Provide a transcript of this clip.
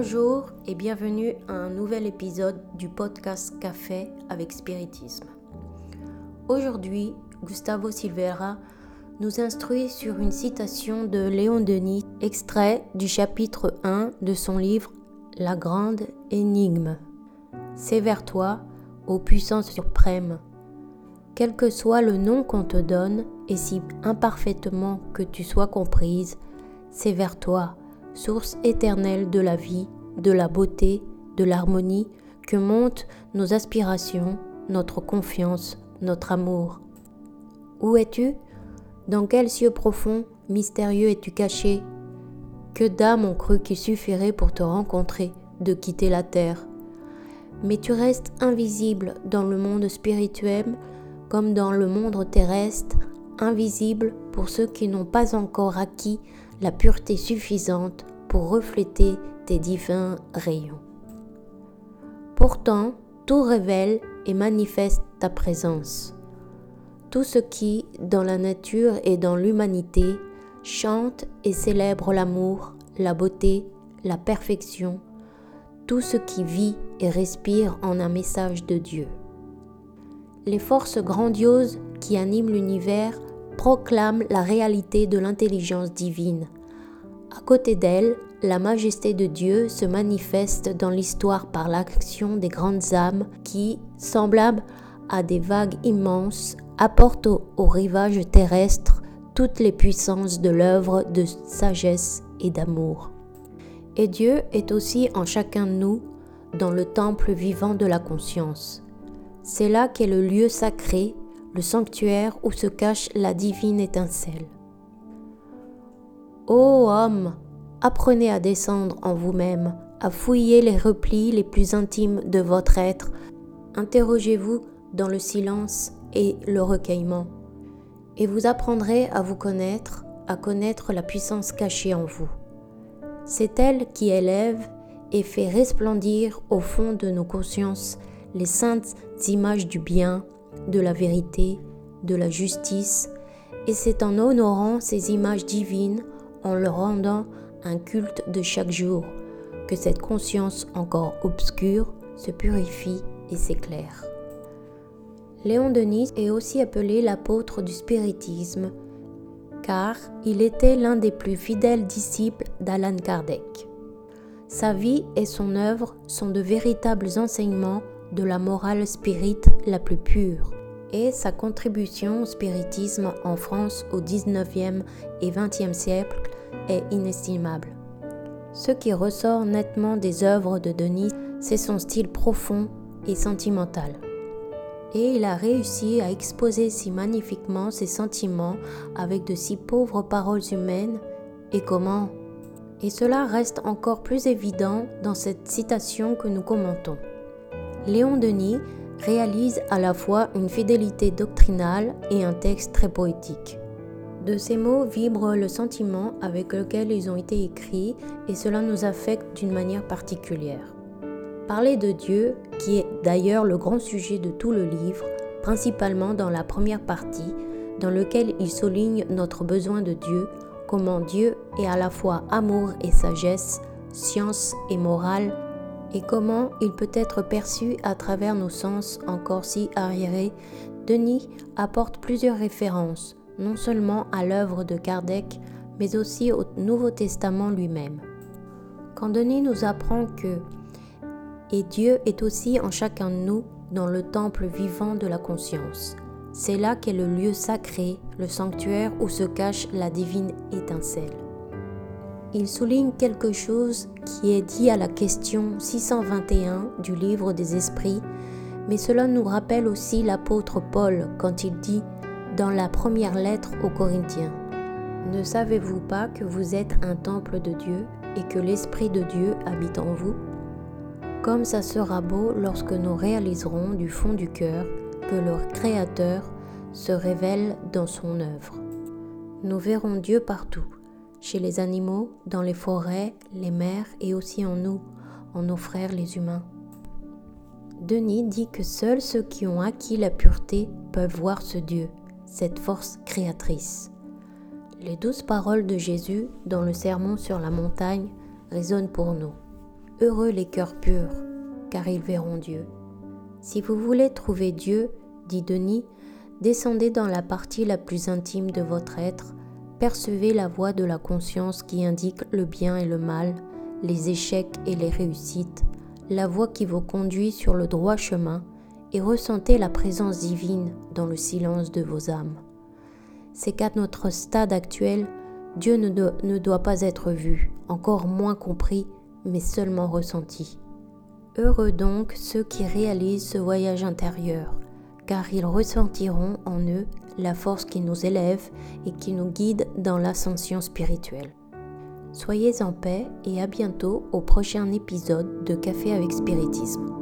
Bonjour et bienvenue à un nouvel épisode du podcast Café avec Spiritisme. Aujourd'hui, Gustavo Silveira nous instruit sur une citation de Léon Denis, extrait du chapitre 1 de son livre La grande énigme. C'est vers toi, ô puissance suprême. Quel que soit le nom qu'on te donne, et si imparfaitement que tu sois comprise, c'est vers toi, source éternelle de la vie, de la beauté, de l'harmonie, que montent nos aspirations, notre confiance, notre amour. Où es-tu? Dans quel cieux profond, mystérieux es-tu caché? Que d'âmes ont cru qu'il suffirait pour te rencontrer de quitter la terre. Mais tu restes invisible dans le monde spirituel comme dans le monde terrestre, invisible pour ceux qui n'ont pas encore acquis la pureté suffisante pour refléter tes divins rayons. Pourtant, tout révèle et manifeste ta présence. Tout ce qui, dans la nature et dans l'humanité, chante et célèbre l'amour, la beauté, la perfection, tout ce qui vit et respire en un message de Dieu. Les forces grandioses qui animent l'univers proclament la réalité de l'intelligence divine. À côté d'elle, la majesté de Dieu se manifeste dans l'histoire par l'action des grandes âmes qui, semblables à des vagues immenses, apporte au, rivage terrestre toutes les puissances de l'œuvre de sagesse et d'amour. Et Dieu est aussi en chacun de nous, dans le temple vivant de la conscience. C'est là qu'est le lieu sacré, le sanctuaire où se cache la divine étincelle. Ô homme, apprenez à descendre en vous-même, à fouiller les replis les plus intimes de votre être. Interrogez-vous dans le silence et le recueillement. Et vous apprendrez à vous connaître, à connaître la puissance cachée en vous. C'est elle qui élève et fait resplendir au fond de nos consciences les saintes images du bien, de la vérité, de la justice, et c'est en honorant ces images divines, en leur rendant un culte de chaque jour, que cette conscience encore obscure se purifie et s'éclaire. Léon Denis est aussi appelé l'apôtre du spiritisme, car il était l'un des plus fidèles disciples d'Alan Kardec. Sa vie et son œuvre sont de véritables enseignements de la morale spirite la plus pure, et sa contribution au spiritisme en France au XIXe et XXe siècle est inestimable. Ce qui ressort nettement des œuvres de Denis, c'est son style profond et sentimental et il a réussi à exposer si magnifiquement ses sentiments avec de si pauvres paroles humaines, et comment Et cela reste encore plus évident dans cette citation que nous commentons. Léon Denis réalise à la fois une fidélité doctrinale et un texte très poétique. De ces mots vibre le sentiment avec lequel ils ont été écrits et cela nous affecte d'une manière particulière. Parler de Dieu, qui est d'ailleurs le grand sujet de tout le livre, principalement dans la première partie, dans lequel il souligne notre besoin de Dieu, comment Dieu est à la fois amour et sagesse, science et morale, et comment il peut être perçu à travers nos sens encore si arriérés, Denis apporte plusieurs références, non seulement à l'œuvre de Kardec, mais aussi au Nouveau Testament lui-même. Quand Denis nous apprend que et Dieu est aussi en chacun de nous dans le temple vivant de la conscience. C'est là qu'est le lieu sacré, le sanctuaire où se cache la divine étincelle. Il souligne quelque chose qui est dit à la question 621 du livre des esprits, mais cela nous rappelle aussi l'apôtre Paul quand il dit dans la première lettre aux Corinthiens, Ne savez-vous pas que vous êtes un temple de Dieu et que l'Esprit de Dieu habite en vous? Comme ça sera beau lorsque nous réaliserons du fond du cœur que leur Créateur se révèle dans son œuvre. Nous verrons Dieu partout, chez les animaux, dans les forêts, les mers et aussi en nous, en nos frères les humains. Denis dit que seuls ceux qui ont acquis la pureté peuvent voir ce Dieu, cette force créatrice. Les douze paroles de Jésus dans le Sermon sur la montagne résonnent pour nous. Heureux les cœurs purs, car ils verront Dieu. Si vous voulez trouver Dieu, dit Denis, descendez dans la partie la plus intime de votre être, percevez la voix de la conscience qui indique le bien et le mal, les échecs et les réussites, la voix qui vous conduit sur le droit chemin, et ressentez la présence divine dans le silence de vos âmes. C'est qu'à notre stade actuel, Dieu ne, ne doit pas être vu, encore moins compris, mais seulement ressenti. Heureux donc ceux qui réalisent ce voyage intérieur, car ils ressentiront en eux la force qui nous élève et qui nous guide dans l'ascension spirituelle. Soyez en paix et à bientôt au prochain épisode de Café avec Spiritisme.